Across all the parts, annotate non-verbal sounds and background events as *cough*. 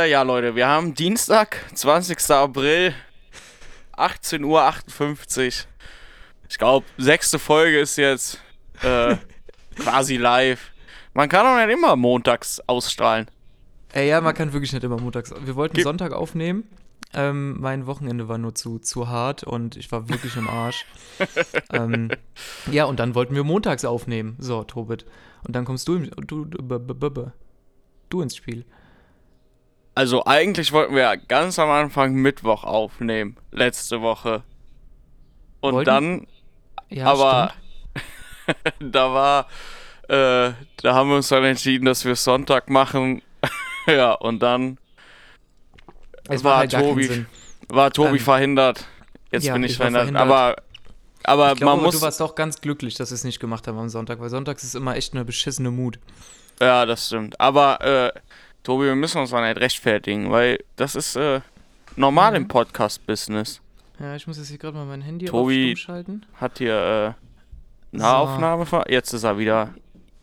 Äh, ja, Leute, wir haben Dienstag, 20. April, 18.58 Uhr. Ich glaube, sechste Folge ist jetzt äh, *laughs* quasi live. Man kann auch nicht immer montags ausstrahlen. Ey, ja, man kann wirklich nicht immer montags. Wir wollten Ge- Sonntag aufnehmen. Ähm, mein Wochenende war nur zu, zu hart und ich war wirklich im Arsch. *laughs* ähm, ja, und dann wollten wir montags aufnehmen. So, Tobit. Und dann kommst du, im, du, du, du ins Spiel. Also eigentlich wollten wir ja ganz am Anfang Mittwoch aufnehmen, letzte Woche. Und Wollten- dann, Ja, aber *laughs* da war, äh, da haben wir uns dann entschieden, dass wir Sonntag machen. *laughs* ja, und dann Es war halt Tobi, war Tobi Ähm, verhindert. Jetzt ja, bin ich, ich verhindert. verhindert. Aber, aber Ich glaube, man muss, du warst auch ganz glücklich, dass wir es nicht gemacht haben am Sonntag, weil sonntags ist immer echt eine beschissene Mut. ja, das stimmt. Aber, äh, Tobi, wir müssen uns mal nicht rechtfertigen, weil das ist, äh, normal im Mhm. Podcast-Business. Ja, ich muss jetzt hier gerade mal mein Handy Tobi- auf stumm schalten. Hat hier, äh, Nahaufnahme ver Jetzt ist er wieder.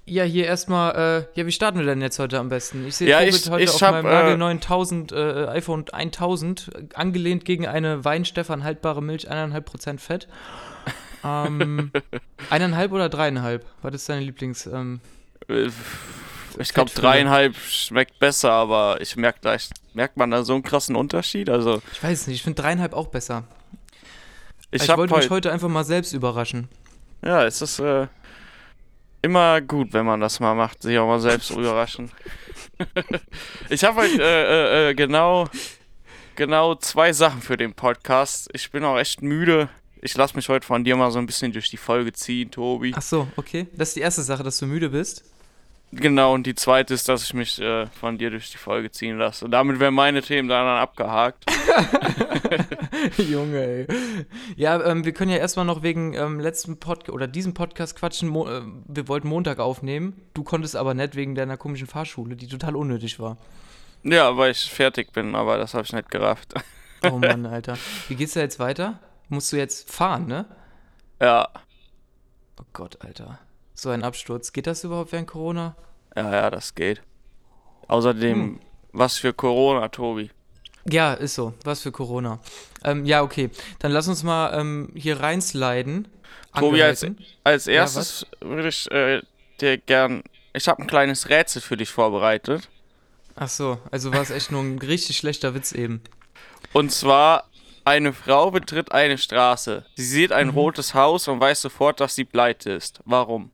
Ja, hier erstmal, äh, ja, wie starten wir denn jetzt heute am besten? Ich sehe Ja, Tobit ich- heute ich auf hab, meinem äh, Nagel 9000, äh, iPhone 1000, äh, angelehnt gegen eine Weinstefan haltbare Milch, 1,5% Fett. Ähm, *laughs* eineinhalb oder dreieinhalb? Was ist deine Lieblings, ähm, Äh, Ich glaube, dreieinhalb schmeckt besser, aber ich merke gleich, merkt man da so einen krassen Unterschied? Also, ich weiß es nicht, ich finde dreieinhalb auch besser. ich, Ich, wollte mich heut- heute einfach mal selbst überraschen. Ja, es ist äh, immer gut, wenn man das mal macht, sich auch mal selbst *laughs* überraschen. *laughs* ich habe heute äh, äh, äh, genau, genau zwei Sachen für den Podcast. Ich bin auch echt müde. Ich lasse mich heute von dir mal so ein bisschen durch die Folge ziehen, Tobi. Ach so, okay. Das ist die erste Sache, dass du müde bist. Genau, und die zweite ist, dass ich mich äh, von dir durch die Folge ziehen lasse. Und damit wären meine Themen dann abgehakt. *laughs* Junge, ey. Ja, ähm, wir können ja erstmal noch wegen ähm, letzten Podcast oder diesem Podcast quatschen. Mo äh, wir wollten Montag aufnehmen. Du konntest aber nicht wegen deiner komischen Fahrschule, die total unnötig war. Ja, weil ich fertig bin, aber das habe ich nicht gerafft. Oh Mann, *laughs* Alter. Wie geht's da jetzt weiter? Musst du jetzt fahren, ne? ja, Oh Gott, Alter. So ein Absturz. Geht das überhaupt während Corona? ja, ja, das geht. Außerdem, Hm. was für Corona, Tobi. Ja, ist so. Was für Corona. Ähm, ja, okay. Dann lass uns mal ähm, hier reinsliden. Tobi, als, als Ja, erstes würde ich äh, dir gern. Ich habe ein kleines Rätsel für dich vorbereitet. Ach so, also war es echt nur ein richtig schlechter Witz eben. Und zwar: Eine Frau betritt eine Straße. Sie sieht ein Mhm. rotes Haus und weiß sofort, dass sie pleite ist. Warum?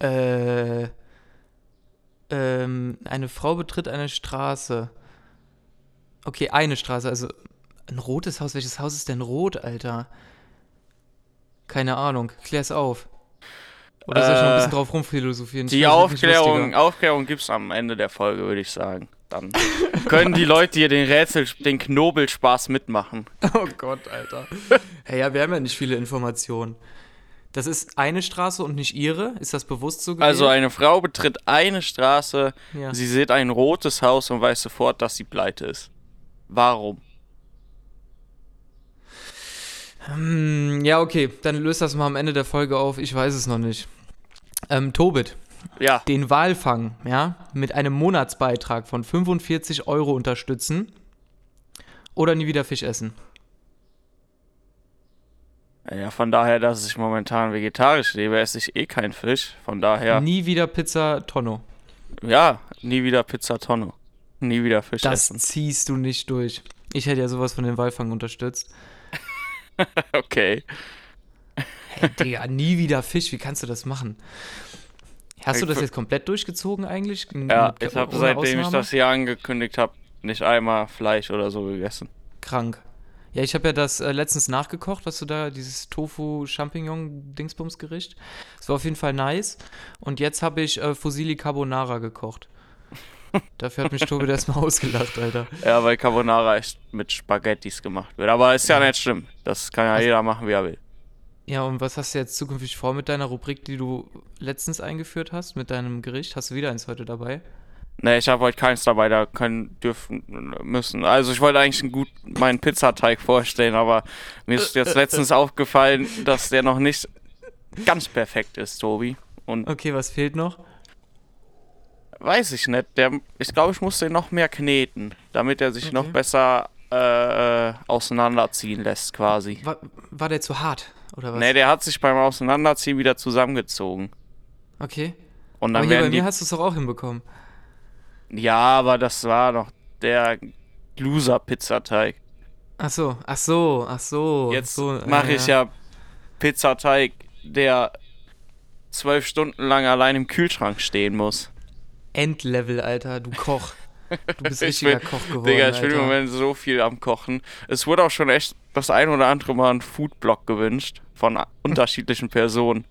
Äh, ähm, eine Frau betritt eine Straße. Okay, eine Straße, also ein rotes Haus. Welches Haus ist denn rot, Alter? Keine Ahnung, klär's auf. Oder soll ich noch ein Äh, bisschen drauf rumphilosophieren? Die Aufklärung. Aufklärung gibt es am Ende der Folge, würde ich sagen. Dann können die Leute hier den Rätsel, den Knobelspaß mitmachen. *laughs* Oh Gott, Alter. hey, ja, wir haben ja nicht viele Informationen. Das ist eine Straße und nicht ihre? Ist das bewusst so gewählt? Also eine Frau betritt eine Straße, ja. sie sieht ein rotes Haus und weiß sofort, dass sie pleite ist. Warum? Hm, ja, okay, dann löst das mal am Ende der Folge auf. Ich weiß es noch nicht. Ähm, Tobit, Ja, den Walfang, ja, mit einem Monatsbeitrag von 45 Euro unterstützen oder nie wieder Fisch essen. Ja, von daher, dass ich momentan vegetarisch lebe, esse ich eh keinen Fisch. Von daher, Nie wieder Pizza Tonno. ja, nie wieder Pizza Tonno. Nie wieder Fisch Das essen. ziehst du nicht durch. Ich hätte ja sowas von den Walfang unterstützt. *laughs* Okay. Hey, Digga, nie wieder Fisch, wie kannst du das machen? Hast du Ich das jetzt komplett durchgezogen eigentlich? Ja, Mit- ich habe seitdem ich Ausnahme? das hier angekündigt habe, nicht einmal Fleisch oder so gegessen. Krank. Ja, ich habe ja das äh, letztens nachgekocht, was du da, dieses Tofu-Champignon-Dingsbums-Gericht. Das war auf jeden Fall nice. Und jetzt habe ich äh, Fusilli Carbonara gekocht. *laughs* Dafür hat mich Tobi erstmal ausgelacht, Alter. Ja, weil Carbonara echt mit Spaghettis gemacht wird. Aber ist ja Ja. nicht schlimm. Das kann ja Also- jeder machen, wie er will. Ja, und was hast du jetzt zukünftig vor mit deiner Rubrik, die du letztens eingeführt hast, mit deinem Gericht? Hast du wieder eins heute dabei? Ne, ich habe heute keins dabei, da können, dürfen, müssen. Also ich wollte eigentlich einen gut, meinen Pizzateig vorstellen, aber mir ist jetzt letztens aufgefallen, dass der noch nicht ganz perfekt ist, Tobi. Und Okay, was fehlt noch? weiß ich nicht. Der, ich glaube, ich muss den noch mehr kneten, damit er sich Okay. noch besser äh, äh, auseinanderziehen lässt, quasi. War, war der zu hart? Oder was? Nee, der hat sich beim Auseinanderziehen wieder zusammengezogen. okay. Und Aber dann hier bei werden die. mir hast du es doch auch hinbekommen. Ja, aber das war noch der Loser-Pizzateig. Ach so, ach so, ach so. Jetzt so, mache äh, ich ja Pizzateig, der zwölf Stunden lang allein im Kühlschrank stehen muss. Endlevel, Alter, du Koch. *laughs* Du bist *laughs* Ich richtiger bin- Koch geworden. Digga, ich bin Alter. im Moment so viel am Kochen. Es wurde auch schon echt das ein oder andere Mal ein Foodblog gewünscht von *laughs* unterschiedlichen Personen,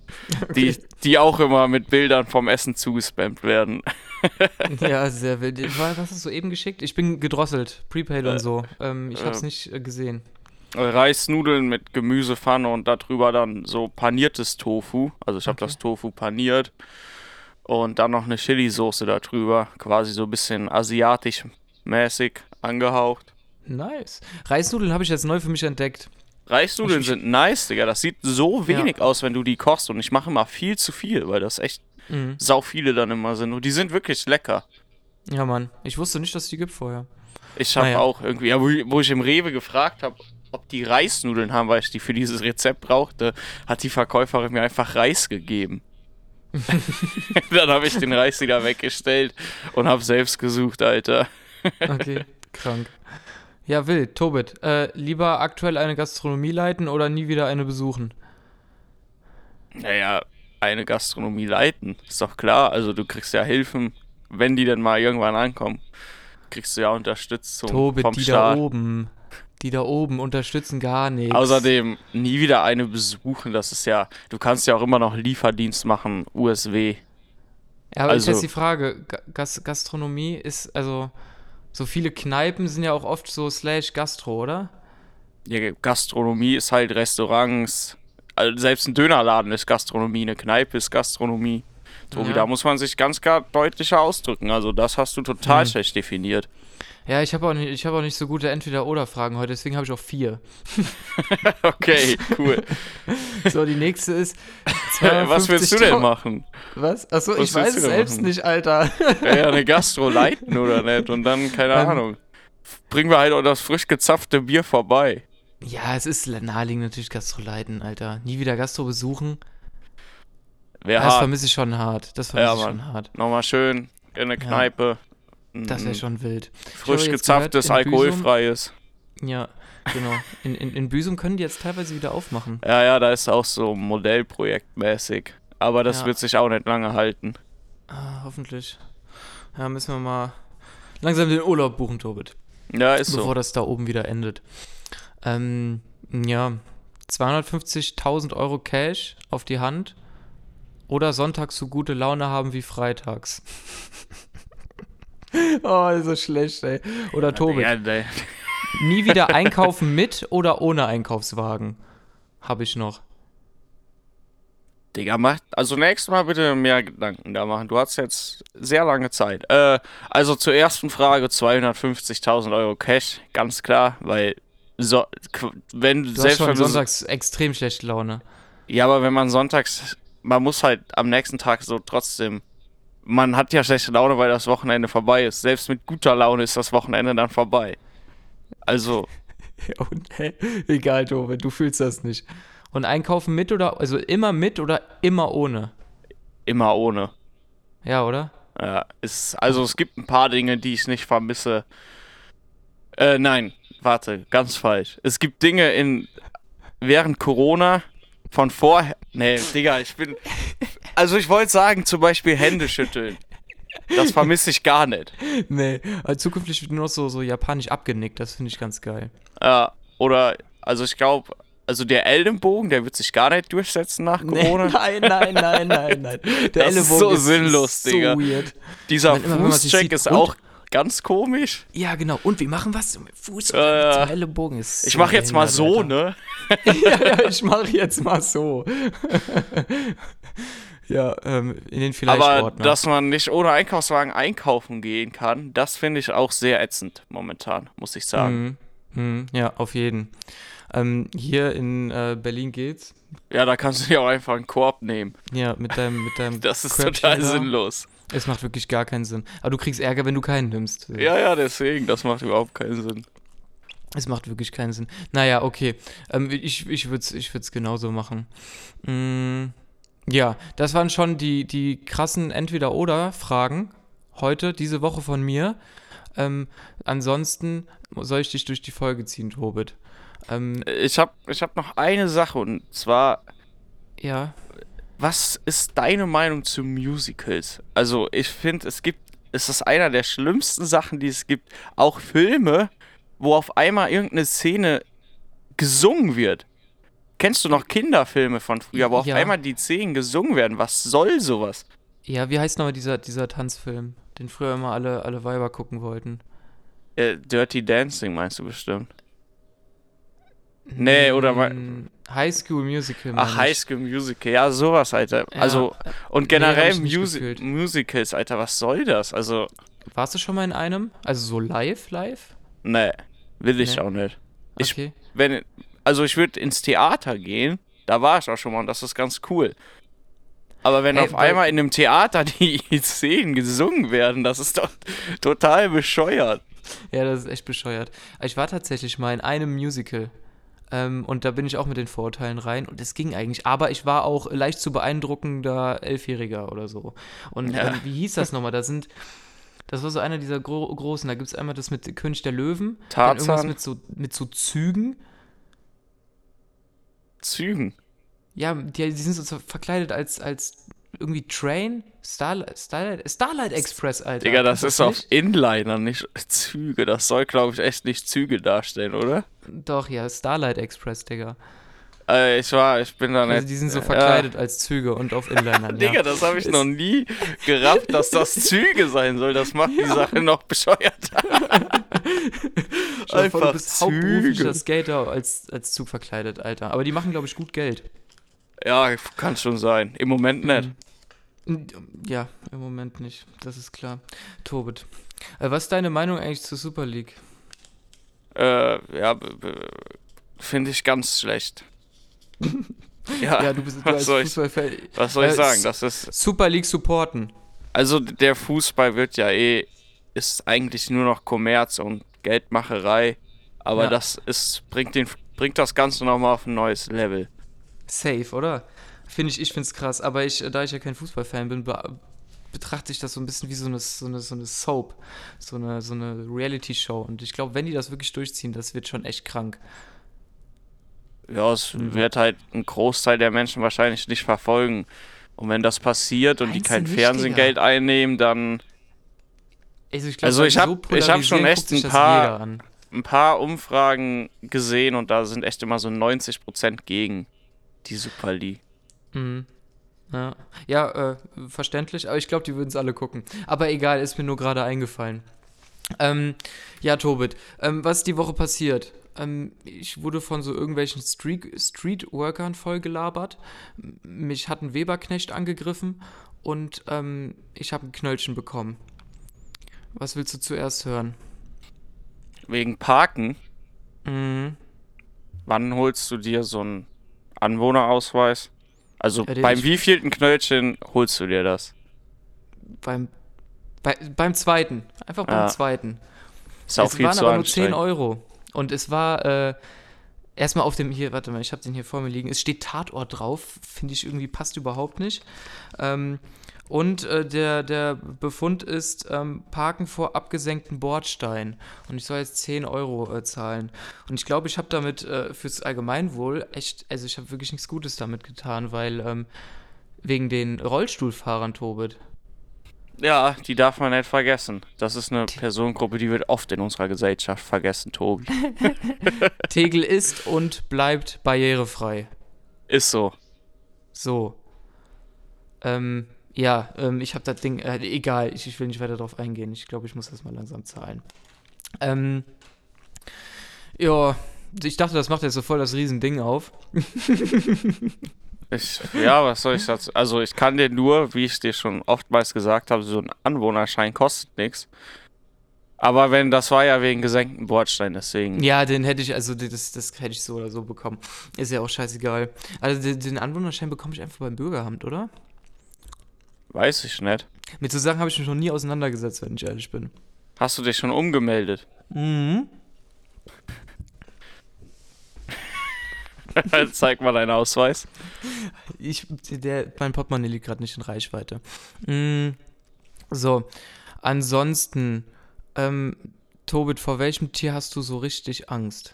die, die auch immer mit Bildern vom Essen zugespammt werden. *laughs* Ja, sehr wild. Was hast du so eben geschickt? Ich bin gedrosselt, Prepaid Äh, und so. Ähm, ich hab's äh. nicht äh, gesehen. Reisnudeln mit Gemüsepfanne und darüber dann so paniertes Tofu. Also ich habe Okay. das Tofu paniert. Und dann noch eine Chili-Soße darüber. Quasi so ein bisschen asiatisch-mäßig angehaucht. Nice. Reisnudeln habe ich jetzt neu für mich entdeckt. Reisnudeln sind nice, Digga. Das sieht so Ja. wenig aus, wenn du die kochst. Und ich mache immer viel zu viel, weil das echt Mhm. sau viele dann immer sind. Und die sind wirklich lecker. Ja, Mann. Ich wusste nicht, dass es die gibt vorher. Ich habe Naja. auch irgendwie, ja, wo, wo ich im Rewe gefragt habe, ob die Reisnudeln haben, weil ich die für dieses Rezept brauchte, hat die Verkäuferin mir einfach Reis gegeben. *laughs* dann habe ich den Reis wieder weggestellt und habe selbst gesucht, Alter. *laughs* Okay, krank. Ja, wild. Tobit, äh, lieber aktuell eine Gastronomie leiten oder nie wieder eine besuchen? Naja, eine Gastronomie leiten, ist doch klar. Also du kriegst ja Hilfen, wenn die denn mal irgendwann ankommen. Kriegst du ja Unterstützung Tobit, vom die Staat. da oben. Die da oben unterstützen gar nichts. Außerdem nie wieder eine besuchen, das ist ja, du kannst ja auch immer noch Lieferdienst machen, USW. Ja, aber ist also- jetzt die Frage, Ga- Gas Gastronomie ist, also, so viele Kneipen sind ja auch oft so slash Gastro, oder? Ja, Gastronomie ist halt Restaurants. Also selbst ein Dönerladen ist Gastronomie, eine Kneipe ist Gastronomie. Tobi, Ja. da muss man sich ganz klar deutlicher ausdrücken. Also das hast du total Hm. schlecht definiert. Ja, ich habe auch, nicht- ich hab auch nicht so gute Entweder-Oder-Fragen heute, deswegen habe ich auch vier. *laughs* Okay, cool. *laughs* So, die nächste ist. *laughs* Was willst du denn 250.000 machen? Was? Achso, Was ich weiß es selbst machen? nicht, Alter. Ja, ja, eine Gastro leiten oder nicht? Und dann, keine Ähm. Ahnung. Bringen wir halt auch das frisch gezapfte Bier vorbei. Ja, es ist naheliegend natürlich Gastro leiten, Alter. Nie wieder Gastro besuchen. Wäre Das hart. vermisse ich schon hart. Das vermisse Ja, ich schon hart. Nochmal schön in eine Kneipe. Das wäre ein schon wild. Frisch gezapftes, gehört, in Büsum- alkoholfreies. Ja, genau. In, in, in Büsum können die jetzt teilweise wieder aufmachen. Ja, ja, da ist auch so Modellprojektmäßig. Aber das Ja. wird sich auch nicht lange halten. Ah, hoffentlich. Ja, müssen wir mal langsam den Urlaub buchen, Tobit. Ja, ist bevor so. das da oben wieder endet. Ähm, ja, 250.000 Euro Cash auf die Hand oder sonntags so gute Laune haben wie freitags. *laughs* *laughs* oh, ist so schlecht, ey. Oder Tobit, Ja, ne. nie wieder *laughs* einkaufen mit oder ohne Einkaufswagen? Habe ich noch. Digga, mach, also nächstes Mal bitte mehr Gedanken da machen. Du hast jetzt sehr lange Zeit. Äh, also zur ersten Frage 250.000 Euro Cash, ganz klar, weil so, wenn Du hast selbst schon wenn du, sonntags extrem schlechte Laune. ja, aber wenn man sonntags, man muss halt am nächsten Tag so trotzdem, man hat ja schlechte Laune, weil das Wochenende vorbei ist. Selbst mit guter Laune ist das Wochenende dann vorbei. Also, *laughs* Und? Egal, Tobit, du fühlst das nicht. Und einkaufen mit oder, also immer mit oder immer ohne? immer ohne. Ja, oder? Ja, es, also es gibt ein paar Dinge, die ich nicht vermisse. Äh, nein, warte, ganz falsch. Es gibt Dinge in während Corona von vorher. Nee, Digga, ich bin. Also ich wollte sagen, zum Beispiel Hände schütteln. Das vermisse ich gar nicht. Nee, also zukünftig wird nur noch so, so japanisch abgenickt, das finde ich ganz geil. Ja, oder, also ich glaube, also der Ellenbogen, der wird sich gar nicht durchsetzen nach Corona. *laughs* nein, nein, nein, nein, nein. *laughs* Der Das ist so sinnlos, so Digga. weird. Dieser Fußcheck ist auch ganz komisch. Ja, genau. Und wir machen was mit Fuß ja. zum Ellenbogen. Ist Ich mache *laughs* jetzt mal so, Alter. ne? ja, ja, ich mache jetzt mal so. Ja, ähm, in den vielleicht Aber Ordner. dass man nicht ohne Einkaufswagen einkaufen gehen kann, das finde ich auch sehr ätzend momentan, muss ich sagen. Mhm. Mhm, ja, auf jeden. Ähm, hier in äh, Berlin geht's. Ja, da kannst du ja auch einfach einen Korb nehmen. Ja, mit deinem, mit deinem *laughs* Das ist Körbchen total da. sinnlos. Es macht wirklich gar keinen Sinn. Aber du kriegst Ärger, wenn du keinen nimmst. Ja, ja, deswegen, das macht überhaupt keinen Sinn. Es macht wirklich keinen Sinn. Naja, okay. Ähm, ich ich würde es ich würd's genauso machen. Mm, ja, das waren schon die, die krassen Entweder-Oder-Fragen heute, diese Woche von mir. Ähm, ansonsten soll ich dich durch die Folge ziehen, Tobit. Ähm, Ich habe ich hab noch eine Sache und zwar, ja, was ist deine Meinung zu Musicals? Also, ich finde, es gibt, es ist einer der schlimmsten Sachen, die es gibt. Auch Filme, wo auf einmal irgendeine Szene gesungen wird. Kennst du noch Kinderfilme von früher, wo auf Ja. einmal die Szenen gesungen werden? Was soll sowas? ja, wie heißt nochmal dieser, dieser Tanzfilm, den früher immer alle, alle Weiber gucken wollten? Äh, Dirty Dancing meinst du bestimmt. Nee, oder mal- Mm, High School Musical. Ach, ich. High School Musical, ja, sowas, Alter. Ja, Also, und nee, generell nicht Musi. Musicals, Alter, was soll das? Also, Warst du schon mal in einem? Also so live, live? nee, will ich Nee. auch nicht. Ich- Okay. Wenn, also, ich würde ins Theater gehen, da war ich auch schon mal und das ist ganz cool. Aber wenn Ey, auf einmal in einem Theater *laughs* die Szenen gesungen werden, das ist doch total bescheuert. Ja, das ist echt bescheuert. Ich war tatsächlich mal in einem Musical. Ähm, und da bin ich auch mit den Vorurteilen rein und es ging eigentlich. Aber ich war auch leicht zu beeindruckender Elfjähriger oder so. Und Ja. ähm, wie hieß das nochmal? Da sind. Das war so einer dieser gro großen. Da gibt es einmal das mit König der Löwen. Dann irgendwas Tarzan, mit so, mit so Zügen. Zügen. Ja, die, die sind so verkleidet als, als irgendwie Train. Starlight, Starlight, Starlight Express, Alter. Digga, das Kennst ist auf? Inliner, nicht Züge. Das soll, glaube ich, echt nicht Züge darstellen, oder? Doch, ja, Starlight Express, Digga. Äh, ich war, ich bin da nicht. Also die sind so ja. verkleidet als Züge und auf Inlinern, *laughs* ja. Digga, das habe ich noch nie gerafft, dass das *laughs* Züge sein soll. Das macht die Sache noch bescheuerter. *laughs* Dir vor, du Einfach bist hauptberuflicher Züge. Skater als, als Zug verkleidet, Alter. Aber die machen, glaube ich, gut Geld. Ja, kann schon sein. Im Moment nicht. Ja, im Moment nicht. Das ist klar. Tobit. Äh, was ist deine Meinung eigentlich zur Super League? Äh, ja, finde ich ganz schlecht. *laughs* ja, Ja, du bist du was als soll ich- Fußballfan. was soll ich Äh, sagen? Das ist, Super League supporten. also der Fußball wird ja eh, ist eigentlich nur noch Kommerz und Geldmacherei. Aber Ja. das ist, bringt den, bringt das Ganze nochmal auf ein neues Level. Safe, oder? Finde ich, ich finde es krass. Aber ich, da ich ja kein Fußballfan bin, be betrachte ich das so ein bisschen wie so eine, so eine, so eine Soap. So eine, so eine Reality-Show. Und ich glaube, wenn die das wirklich durchziehen, das wird schon echt krank. Ja, es Mhm. wird halt ein Großteil der Menschen wahrscheinlich nicht verfolgen. Und wenn das passiert und die kein Fernsehgeld einnehmen, dann Also ich, glaub, Also ich die hab- so ich hab schon echt ein paar- ein paar Umfragen gesehen und da sind echt immer so 90% gegen die Super League. Mhm. Ja, ja äh, verständlich, aber ich glaube, die würden es alle gucken. Aber egal, ist mir nur gerade eingefallen. Ähm, ja, Tobit, ähm, was ist die Woche passiert? Ähm, ich wurde von so irgendwelchen Street Streetworkern vollgelabert. Mich hat ein Weberknecht angegriffen und ähm, ich habe ein Knöllchen bekommen. Was willst du zuerst hören? Wegen Parken, Mhm. wann holst du dir so einen Anwohnerausweis? Also Ja, beim wievielten Knöllchen holst du dir das? Beim, bei, beim zweiten. Einfach beim Ja. zweiten. Ist auch es viel waren zu aber nur 10 anstrengend. Euro. Und es war äh, erstmal auf dem, hier, warte mal, ich habe den hier vor mir liegen. Es steht Tatort drauf, finde ich irgendwie passt überhaupt nicht. Ähm, und äh, der, der Befund ist ähm, Parken vor abgesenkten Bordstein. Und ich soll jetzt 10 Euro äh, zahlen. Und ich glaube, ich habe damit äh, fürs Allgemeinwohl echt, also ich habe wirklich nichts Gutes damit getan, weil ähm, wegen den Rollstuhlfahrern, Tobit. Ja, die darf man nicht vergessen. Das ist eine Personengruppe, die wird oft in unserer Gesellschaft vergessen, Tobi. *laughs* Tegel ist und bleibt barrierefrei. Ist so. So. Ähm, ja, ähm, ich habe das Ding, äh, egal, ich, ich will nicht weiter drauf eingehen. Ich glaube, ich muss das mal langsam zahlen. Ähm, ja, ich dachte, das macht jetzt so voll das Riesending auf. *laughs* Ich, ja, was soll ich dazu? Also ich kann dir nur, wie ich dir schon oftmals gesagt habe, so ein Anwohnerschein kostet nichts. Aber wenn, das war ja wegen gesenkten Bordstein, deswegen. Ja, den hätte ich, also das, das hätte ich so oder so bekommen. Ist ja auch scheißegal. Also den, den Anwohnerschein bekomme ich einfach beim Bürgeramt, oder? Weiß ich nicht. Mit so Sachen habe ich mich noch nie auseinandergesetzt, wenn ich ehrlich bin. Hast du dich schon umgemeldet? Mhm. *laughs* Zeig mal deinen Ausweis. Ich, der, mein Portemonnaie liegt gerade nicht in Reichweite. Mm, so, ansonsten, ähm, Tobit, vor welchem Tier hast du so richtig Angst?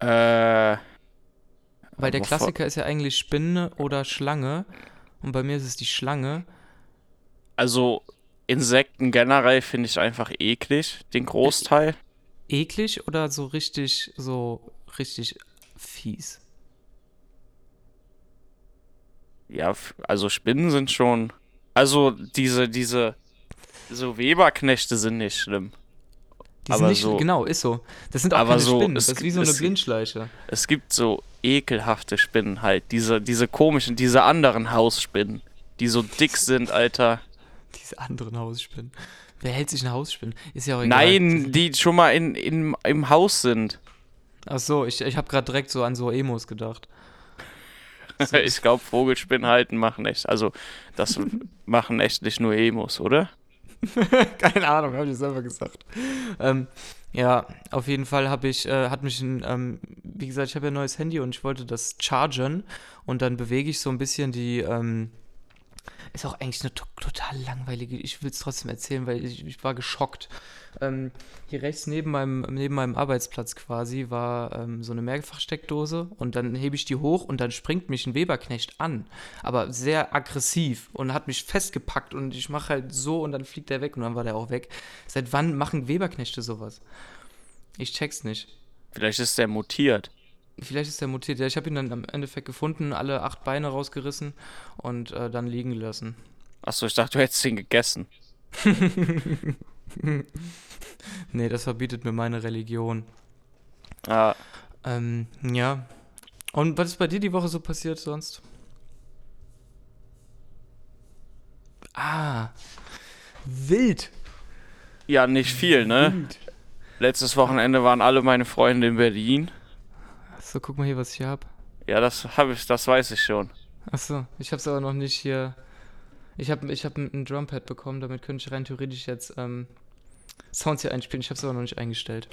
Äh, Weil der Klassiker ist ja eigentlich Spinne oder Schlange. Und bei mir ist es die Schlange. also Insekten generell finde ich einfach eklig, den Großteil. Eklig oder so richtig, so richtig fies? Ja, also Spinnen sind schon. Also diese, diese, so Weberknechte sind nicht schlimm. Die Aber sind nicht, so- genau, ist so. Das sind auch aber keine so, Spinnen. es Das ist wie so eine es- Blindschleiche. Es gibt so ekelhafte Spinnen halt. Diese, diese komischen, diese anderen Hausspinnen, die so dick sind, Alter. Diese anderen Hausspinnen. Wer hält sich ein Hausspinnen? Ist ja auch egal. Nein, die schon mal in, in, im Haus sind. Ach so, ich, ich habe gerade direkt so an so Emos gedacht. *laughs* Ich glaube, Vogelspinnen halten machen echt. Also, das *laughs* machen echt nicht nur Emos, oder? *laughs* Keine Ahnung, habe ich selber gesagt. Ähm, ja, auf jeden Fall habe ich, äh, hat mich ein, ähm, wie gesagt, ich habe ja ein neues Handy und ich wollte das chargen und dann bewege ich so ein bisschen die, ähm, ist auch eigentlich eine to total langweilige, ich will es trotzdem erzählen, weil ich, ich war geschockt. Ähm, hier rechts neben meinem, neben meinem Arbeitsplatz quasi war ähm, so eine Mehrfachsteckdose und dann hebe ich die hoch und dann springt mich ein Weberknecht an, aber sehr aggressiv und hat mich festgepackt und ich mache halt so und dann fliegt er weg und dann war der auch weg. Seit wann machen Weberknechte sowas? Ich check's nicht. Vielleicht ist der mutiert. Vielleicht ist der mutiert. Ja, ich habe ihn dann am Endeffekt gefunden, alle acht Beine rausgerissen und äh, dann liegen gelassen. Achso, ich dachte, du hättest ihn gegessen. *laughs* Nee, das verbietet mir meine Religion. Ah, Ähm, ja. Und was ist bei dir die Woche so passiert sonst? Ah. Wild. ja, nicht viel, ne? Wild. Letztes Wochenende waren alle meine Freunde in Berlin. So, guck mal hier, was ich hab. Ja, das habe ich, das weiß ich schon. Achso, ich hab's aber noch nicht hier. Ich hab, ich hab ein, Drumpad bekommen, damit könnte ich rein theoretisch jetzt ähm, Sounds hier einspielen. Ich hab's aber noch nicht eingestellt.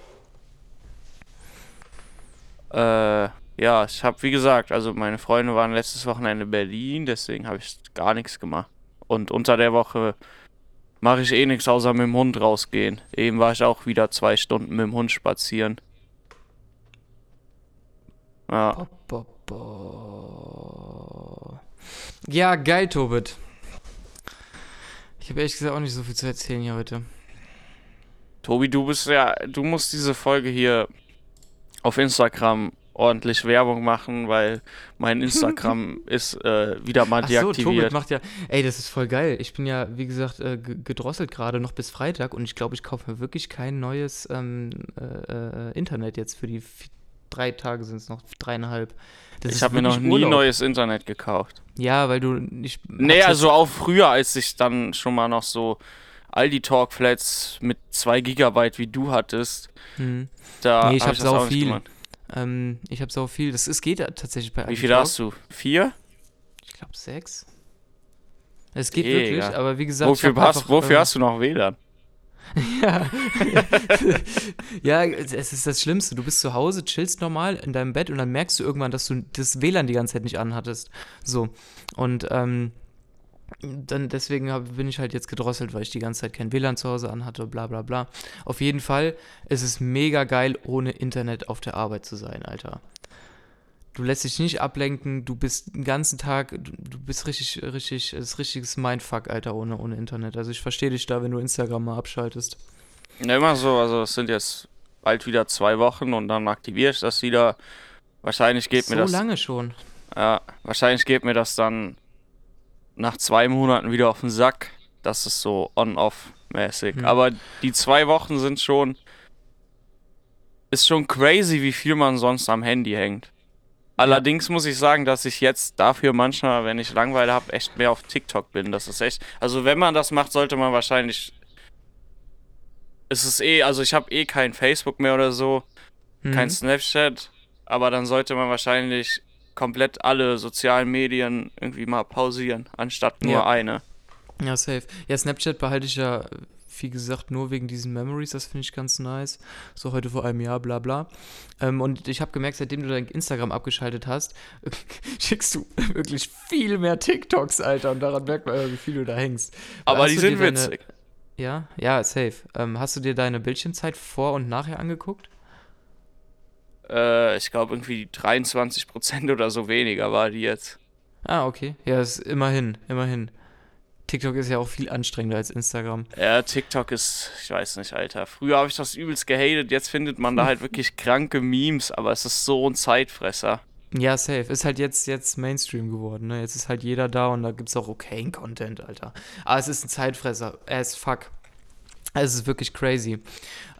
Äh, ja, ich habe, wie gesagt, also meine Freunde waren letztes Wochenende in Berlin, deswegen habe ich gar nichts gemacht. Und unter der Woche mache ich eh nichts außer mit dem Hund rausgehen. Eben war ich auch wieder zwei Stunden mit dem Hund spazieren. Ja, bo, bo. Ja, geil, Tobit. Ich habe ehrlich gesagt auch nicht so viel zu erzählen hier heute. Tobi, du bist ja, du musst diese Folge hier auf Instagram ordentlich Werbung machen, weil mein Instagram *laughs* ist äh, wieder mal Ach so, Tobit deaktiviert. macht ja. Ey, das ist voll geil. Ich bin ja, wie gesagt, äh, ge- gedrosselt gerade noch bis Freitag und ich glaube, ich kaufe mir wirklich kein neues ähm, äh, äh, Internet jetzt für die drei Tage sind es noch, dreieinhalb. Das ich ist habe mir noch nie Urlaub. neues Internet gekauft. Ja, weil du nicht. Nee, hab's also auch früher, als ich dann schon mal noch so Aldi Talk Flats mit 2 Gigabyte wie du hattest, Hm. da Nee, ich hab hab sau viel. Ähm, ich habe so viel. Das es geht tatsächlich bei Wie viel hast du? Vier? Ich glaube sechs. Es geht Digga. wirklich, aber wie gesagt, Wofür, hast, einfach, wofür ähm, hast du noch WLAN? *laughs* Ja. *laughs* ja, es ist das Schlimmste. Du bist zu Hause, chillst normal in deinem Bett und dann merkst du irgendwann, dass du das WLAN die ganze Zeit nicht anhattest. So. Und ähm, dann deswegen hab, bin ich halt jetzt gedrosselt, weil ich die ganze Zeit kein WLAN zu Hause anhatte, bla bla bla. Auf jeden Fall ist es mega geil, ohne Internet auf der Arbeit zu sein, Alter. Du lässt dich nicht ablenken, du bist den ganzen Tag, du, bist richtig, richtig, es ist richtiges Mindfuck, Alter, ohne, ohne Internet. Also ich verstehe dich da, wenn du Instagram mal abschaltest. Ja, immer so, also es sind jetzt bald wieder zwei Wochen und dann aktiviere ich das wieder. Wahrscheinlich geht so mir das. lange schon. Ja, wahrscheinlich geht mir das dann nach zwei Monaten wieder auf den Sack. Das ist so on-off-mäßig. Hm. Aber die zwei Wochen sind schon. Ist schon crazy, wie viel man sonst am Handy hängt. Allerdings muss ich sagen, dass ich jetzt dafür manchmal, wenn ich Langeweile habe, echt mehr auf TikTok bin. Das ist echt. Also, wenn man das macht, sollte man wahrscheinlich. Es ist eh, also ich habe eh kein Facebook mehr oder so Mhm. kein Snapchat, aber dann sollte man wahrscheinlich komplett alle sozialen Medien irgendwie mal pausieren, anstatt nur Ja. eine. Ja, safe. Ja, Snapchat behalte ich ja, wie gesagt, nur wegen diesen Memories. Das finde ich ganz nice. So heute vor einem Jahr, bla bla. Ähm, und ich habe gemerkt, seitdem du dein Instagram abgeschaltet hast, *laughs* schickst du wirklich viel mehr TikToks, Alter. Und daran merkt man, wie viel du da hängst. Aber Hast die sind deine- witzig. Ja, ja, safe. Ähm, hast du dir deine Bildschirmzeit vor und nachher angeguckt? Äh, ich glaube irgendwie 23% oder so weniger war die jetzt. Ah, okay. Ja, ist immerhin, immerhin. TikTok ist ja auch viel anstrengender als Instagram. Ja, TikTok ist, ich weiß nicht, Alter. Früher habe ich das übelst gehatet, jetzt findet man da halt *laughs* wirklich kranke Memes, aber es ist so ein Zeitfresser. Ja, safe. Ist halt jetzt, jetzt Mainstream geworden, ne? Jetzt ist halt jeder da und da gibt's auch okayen Content, Alter. Aber es ist ein Zeitfresser. As fuck. Es ist wirklich crazy.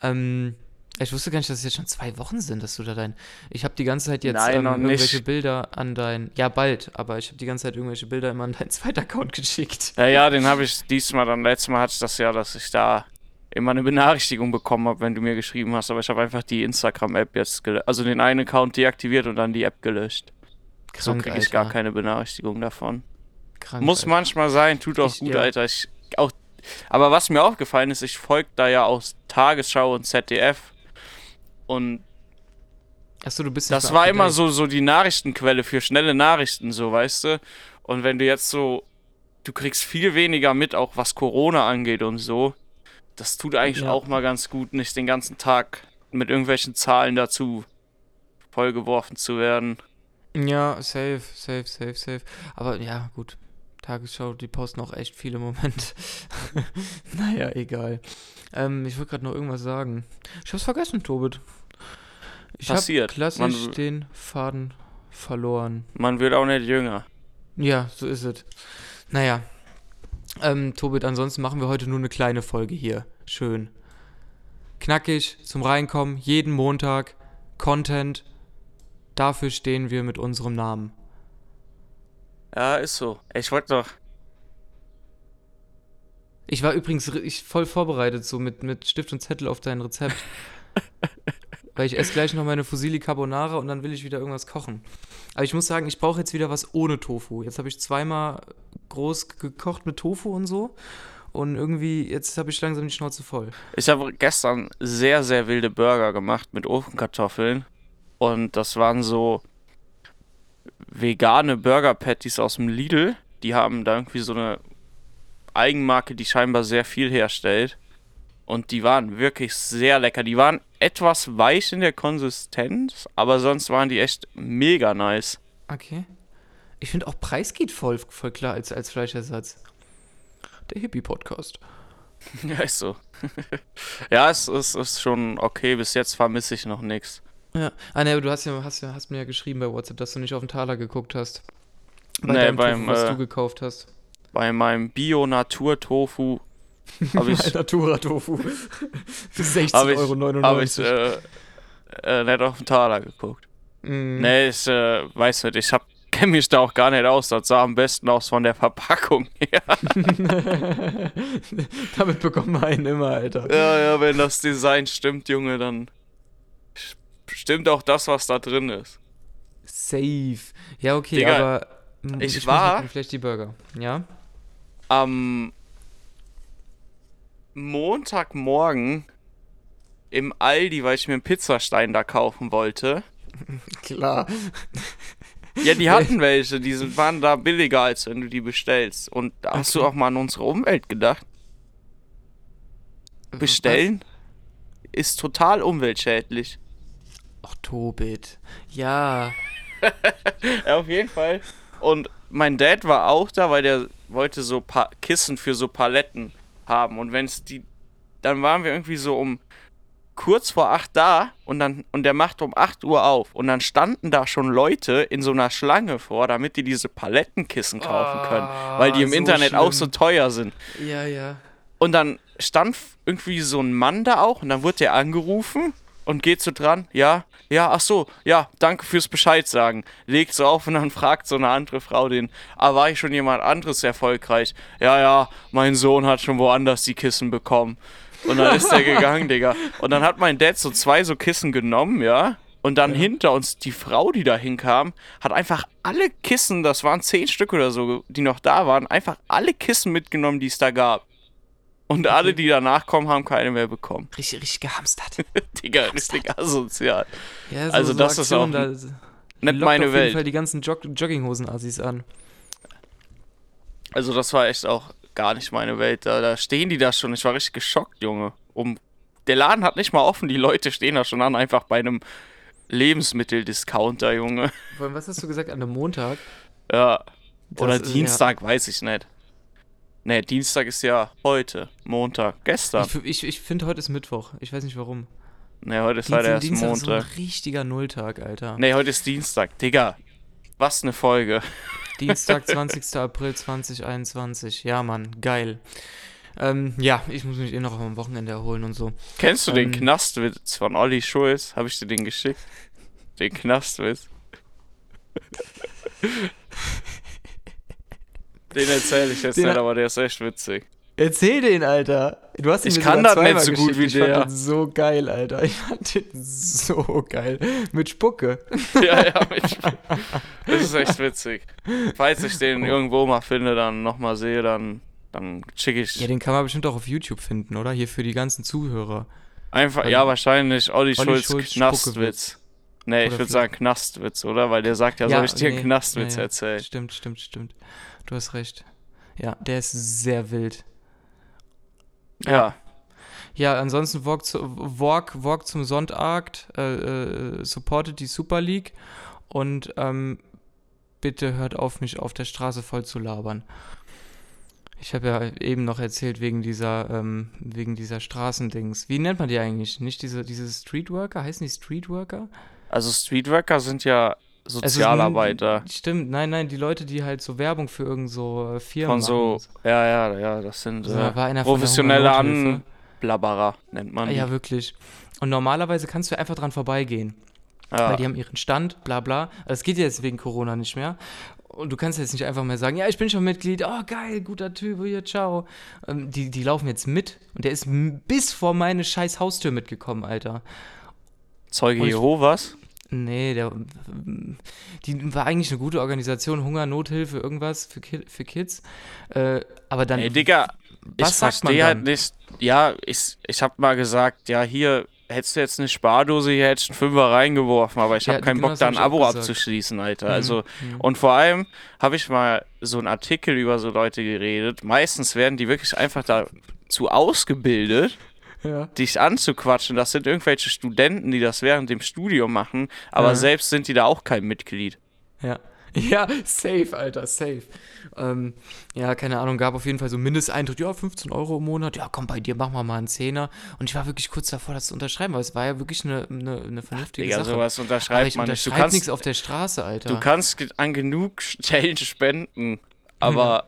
Ähm, ich wusste gar nicht, dass es jetzt schon zwei Wochen sind, dass du da dein. Ich habe die ganze Zeit jetzt Nein, ähm, irgendwelche nicht. Bilder an dein. Ja, bald, aber ich habe die ganze Zeit irgendwelche Bilder immer an deinen *laughs* zweiten Account geschickt. Ja, ja, den habe ich diesmal, dann letztes Mal hatte ich das ja, dass ich da immer eine Benachrichtigung bekommen habe, wenn du mir geschrieben hast, aber ich habe einfach die Instagram-App jetzt gelöscht, also den einen Account deaktiviert und dann die App gelöscht. so Krank, kriege ich gar keine Benachrichtigung davon. Krank, Muss Alter. manchmal sein, tut auch Ich- gut, ja. Alter. Ich, auch, aber was mir aufgefallen ist, ich folge da ja aus Tagesschau und ZDF. Und Achso, du bist das war immer so, so die Nachrichtenquelle für schnelle Nachrichten, so, weißt du? Und wenn du jetzt so, du kriegst viel weniger mit, auch was Corona angeht und so. Das tut eigentlich Ja. auch mal ganz gut, nicht den ganzen Tag mit irgendwelchen Zahlen dazu vollgeworfen zu werden. Ja, safe, safe, safe, safe. Aber ja, gut. Tagesschau, die posten auch echt viel im Moment. *laughs* naja, egal. Ähm, ich wollte gerade noch irgendwas sagen. Ich hab's vergessen, Tobit. Ich Passiert. hab klassisch Man- den Faden verloren. Man wird auch nicht jünger. Ja, so ist es. Naja. Ähm, Tobit, ansonsten machen wir heute nur eine kleine Folge hier. Schön. Knackig, zum Reinkommen, jeden Montag. Content. Dafür stehen wir mit unserem Namen. Ja, ist so. Ich wollte doch. Ich war übrigens ri- ich voll vorbereitet, so mit, mit Stift und Zettel auf dein Rezept. *laughs* Weil ich esse gleich noch meine Fusilli Carbonara und dann will ich wieder irgendwas kochen. Aber ich muss sagen, ich brauche jetzt wieder was ohne Tofu. Jetzt habe ich zweimal groß gekocht mit Tofu und so. Und irgendwie, jetzt habe ich langsam die Schnauze voll. Ich habe gestern sehr, sehr wilde Burger gemacht mit Ofenkartoffeln. Und das waren so vegane Burger Patties aus dem Lidl. Die haben da irgendwie so eine Eigenmarke, die scheinbar sehr viel herstellt. Und die waren wirklich sehr lecker. Die waren etwas weich in der Konsistenz, aber sonst waren die echt mega nice. Okay. Ich finde auch Preis geht voll, voll klar als, als Fleischersatz. Der Hippie-Podcast. *laughs* Ja, ist so. *laughs* ja, es, es ist schon okay. Bis jetzt vermisse ich noch nichts. Ja. Ah, ne, aber du hast ja, hast ja hast mir ja geschrieben bei WhatsApp, dass du nicht auf den Taler geguckt hast. Bei Nee, beim, Tofu, was äh, du gekauft hast. Bei meinem Bio-Natur-Tofu *laughs* habe ich Natura Tofu. *laughs* Für 16,99 Hab ich- Euro. habe ich äh, äh, nicht auf den Taler geguckt. Mm. Nee, ich äh, weiß nicht, ich hab, *laughs* kenn mich da auch gar nicht aus. Das sah am besten aus von der Verpackung her. Damit bekommt man einen immer, Alter. ja, ja, wenn das Design stimmt, Junge, dann stimmt auch das, was da drin ist. Safe. Ja, okay, Digga, aber ich muss war- vielleicht die Burger. Ja? Am Montagmorgen im Aldi, weil ich mir einen Pizzastein da kaufen wollte. *laughs* Klar. Ja, die *laughs* hatten welche, die sind, waren da billiger, als wenn du die bestellst. Und da hast du auch mal an unsere Umwelt gedacht? Bestellen ist total umweltschädlich. Ach, Tobit. Ja. *laughs* Ja, auf jeden Fall. Und mein Dad war auch da, weil der wollte so pa Kissen für so Paletten haben. Und wenn es die. Dann waren wir irgendwie so um kurz vor acht da und dann und der macht um 8 Uhr auf. Und dann standen da schon Leute in so einer Schlange vor, damit die diese Palettenkissen kaufen können. Weil die im so Internet auch so schlimm. teuer sind. Ja, ja. Und dann stand irgendwie so ein Mann da auch und dann wurde der angerufen und geht so dran, ja, ja, ach so, ja, danke fürs Bescheid sagen. Legt so auf und dann *laughs* fragt so eine andere Frau den, ah, war ich schon jemand anderes erfolgreich? Ja, ja, mein Sohn hat schon woanders die Kissen bekommen. Und dann ist der *laughs* gegangen, Digga. Und dann hat mein Dad so zwei so Kissen genommen, ja, Und dann Ja. hinter uns die Frau, die da hinkam, hat einfach alle Kissen, das waren zehn Stück oder so, die noch da waren, einfach alle Kissen mitgenommen, die es da gab. Und alle, die danach kommen, haben keine mehr bekommen. Richtig, richtig gehamstert. *laughs* Digga, richtig asozial. Ja, so, Also so das ist auch da Nicht meine auf jeden Welt. Fall die ganzen Jog Jogginghosen-Assis an. Also das war echt auch gar nicht meine Welt. Da, da stehen die da schon. Ich war richtig geschockt, Junge. Um, der Laden hat nicht mal offen. Die Leute stehen da schon an, einfach bei einem Lebensmitteldiscounter, Junge. Vor allem, was hast du gesagt, an einem Montag? Ja. Oder Das ist- Dienstag, weiß ich nicht. Nee, Dienstag ist ja heute. Montag. Gestern. Ich, ich, ich finde, heute ist Mittwoch. Ich weiß nicht warum. Nee, heute ist leider erst Dienstag ist so Montag. ein richtiger Nulltag, Alter. Nee, heute ist Dienstag. Digga. Was eine Folge. *laughs* Dienstag, 20. April 2021. Ja, Mann, geil. Ähm, ja, ich muss mich eh noch am Wochenende erholen und so. Kennst du den Ähm. Knastwitz von Olli Schulz? Habe ich dir den geschickt? Den Knastwitz. *laughs* Den erzähle ich jetzt Den nicht, ha- aber der ist echt witzig. Erzähl den, Alter. Du hast ihn Ich kann das nicht so gut wie ich der. fand den so geil, Alter. Ich fand den so geil. Mit Spucke. *laughs* ja, ja, ich, das ist echt witzig. Falls ich den irgendwo mal finde, dann nochmal sehe, dann, dann schicke ich Ja, den kann man bestimmt auch auf YouTube finden, oder? Hier für die ganzen Zuhörer. einfach, ähm, ja, wahrscheinlich Olli, Olli Schulz, Schulz Knastwitz. Nee, ich Oder würde vielleicht- sagen Knastwitz, oder? Weil der sagt ja, soll ich dir einen nee, Knastwitz ja, ja. erzählen? Stimmt, stimmt, stimmt. Du hast recht. Ja, der ist sehr wild. Ja. Ja, ansonsten walk, zu, walk, walk zum Sonntag, äh, äh, supportet die Super League und ähm, bitte hört auf, mich auf der Straße voll zu labern. Ich habe ja eben noch erzählt wegen dieser, ähm, wegen dieser Straßendings. Wie nennt man die eigentlich? Nicht diese, diese Streetworker? Heißen die Streetworker? Also Streetworker sind ja Also, Sozialarbeiter. Stimmt, nein, nein, die Leute, die halt so Werbung für irgend so äh, Firmen Von so, machen. ja, ja, ja, das sind So, äh, professionelle. Anblabberer, nennt man Ah, die. ja, wirklich. Und normalerweise kannst du einfach dran vorbeigehen. Ja. Weil die haben ihren Stand, bla bla. Das geht jetzt wegen Corona nicht mehr. Und du kannst jetzt nicht einfach mehr sagen, ja, ich bin schon Mitglied, oh geil, guter Typ, hier, ciao. Ähm, die, die laufen jetzt mit und der ist bis vor meine scheiß Haustür mitgekommen, Alter. Zeuge Jehovas. Nee, der, die war eigentlich eine gute Organisation, Hunger, Nothilfe, irgendwas für, Ki für Kids. Äh, aber dann, Ey, Digga, ich was man verstehe halt nicht. Ja, ich, ich hab mal gesagt, ja, hier hättest du jetzt eine Spardose, hier hättest du einen Fünfer reingeworfen, aber ich Ja, habe keinen genau Bock, da ein ich Abo abzuschließen, Alter. Mhm, Also, mhm. und vor allem habe ich mal so einen Artikel über so Leute geredet. Meistens werden die wirklich einfach dazu ausgebildet, ja. dich anzuquatschen. Das sind irgendwelche Studenten, die das während dem Studium machen, aber Ja. selbst sind die da auch kein Mitglied. Ja. *laughs* Ja, safe, Alter, safe. Ähm, ja, keine Ahnung, gab auf jeden Fall so Mindesteintritt, ja, 15 Euro im Monat, ja, komm, bei dir machen wir mal einen Zehner. Und ich war wirklich kurz davor, das zu unterschreiben, weil es war ja wirklich eine, eine, eine vernünftige Digga, Sache. sowas Aber unterschreibt ich man nicht. Du nichts auf der Straße, Alter. du kannst an genug Stellen spenden, aber,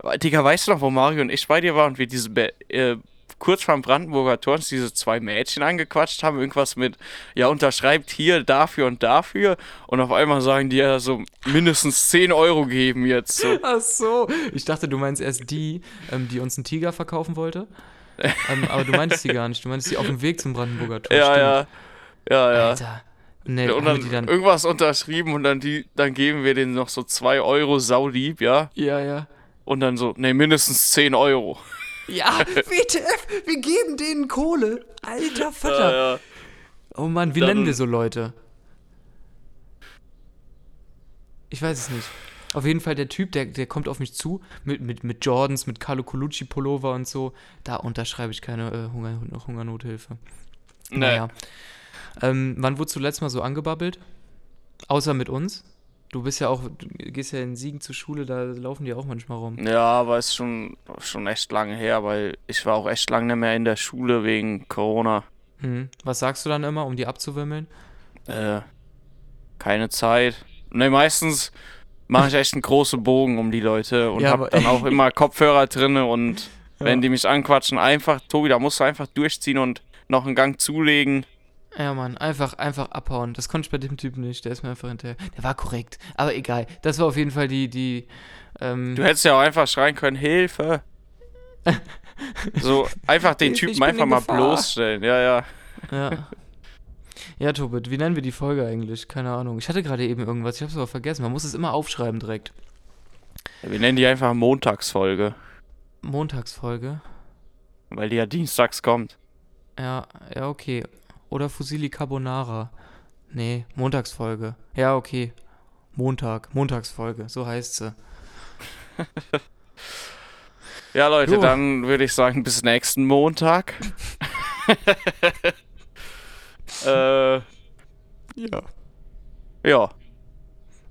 aber, Digga, weißt du noch, wo Mario und ich bei dir waren und wir diese, Be äh, kurz vorm Brandenburger Tor uns diese zwei Mädchen angequatscht haben, irgendwas mit, ja, unterschreibt hier dafür und dafür und auf einmal sagen die ja so mindestens 10 Euro geben jetzt. So. Ach so. Ich dachte, du meinst erst die, ähm, die uns einen Tiger verkaufen wollte. ähm, aber du meintest die gar nicht. Du meinst die auf dem Weg zum Brandenburger Tor. Ja, stimmt. ja, ja, ja. Alter. Nee, und dann, die dann. irgendwas unterschrieben und dann die, dann geben wir denen noch so 2 Euro saulieb, ja. Ja, ja. Und dann so, ne, mindestens 10 Euro. Ja, *laughs* WTF, wir geben denen Kohle. Alter Vater. Ja, ja. Oh Mann, wie Dann- nennen wir so Leute? Ich weiß es nicht. Auf jeden Fall der Typ, der, der kommt auf mich zu mit, mit, mit Jordans, mit Carlo Colucci Pullover und so. Da unterschreibe ich keine äh, Hunger, Hungernothilfe. Nee. Naja. Ähm, wann wurdest du letztes Mal so angebabbelt? Außer mit uns? Du bist ja auch, du gehst ja in Siegen zur Schule, da laufen die auch manchmal rum. Ja, aber ist schon, schon echt lange her, weil ich war auch echt lange nicht mehr in der Schule wegen Corona. Hm. Was sagst du dann immer, um die abzuwimmeln? Äh, keine Zeit. Ne, meistens mache ich echt einen großen Bogen um die Leute und Ja, hab aber- dann auch *laughs* immer Kopfhörer drinne und Ja. wenn die mich anquatschen, einfach, Tobi, da musst du einfach durchziehen und noch einen Gang zulegen. Ja, Mann, einfach, einfach abhauen. Das konnte ich bei dem Typen nicht. Der ist mir einfach hinterher. Der war korrekt. Aber egal. Das war auf jeden Fall die, die, ähm, Du hättest ja auch einfach schreien können, Hilfe. *laughs* So, einfach den Ich- ich Typen bin einfach in mal Gefahr. bloßstellen. Ja, ja. ja. Ja, Tobit, wie nennen wir die Folge eigentlich? Keine Ahnung. Ich hatte gerade eben irgendwas, ich hab's aber vergessen. Man muss es immer aufschreiben direkt. Wir nennen die einfach Montagsfolge, Montagsfolge. weil die ja dienstags kommt. Ja, ja, okay. Oder Fusili Carbonara. Nee, Montagsfolge. Ja, okay. Montag, Montagsfolge, so heißt sie. *laughs* Ja, Leute, Jo. dann würde ich sagen, bis nächsten Montag. *laughs* äh, Ja. ja,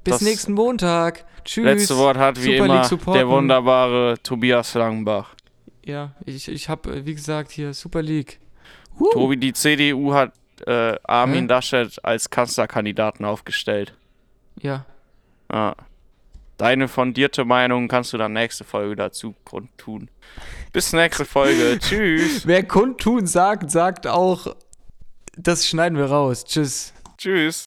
Bis Das nächsten Montag. Tschüss. letzte Wort hat wie immer der wunderbare Tobias Langenbach. Ja, ich, ich hab, äh, wie gesagt, hier Super League. Tobi, die CDU hat äh, Armin Hä? Laschet als Kanzlerkandidaten aufgestellt. Ja. Ja. Deine fundierte Meinung kannst du dann nächste Folge dazu kundtun. Bis nächste Folge. *laughs* Tschüss. Wer kundtun sagt, sagt auch, das schneiden wir raus. Tschüss. Tschüss.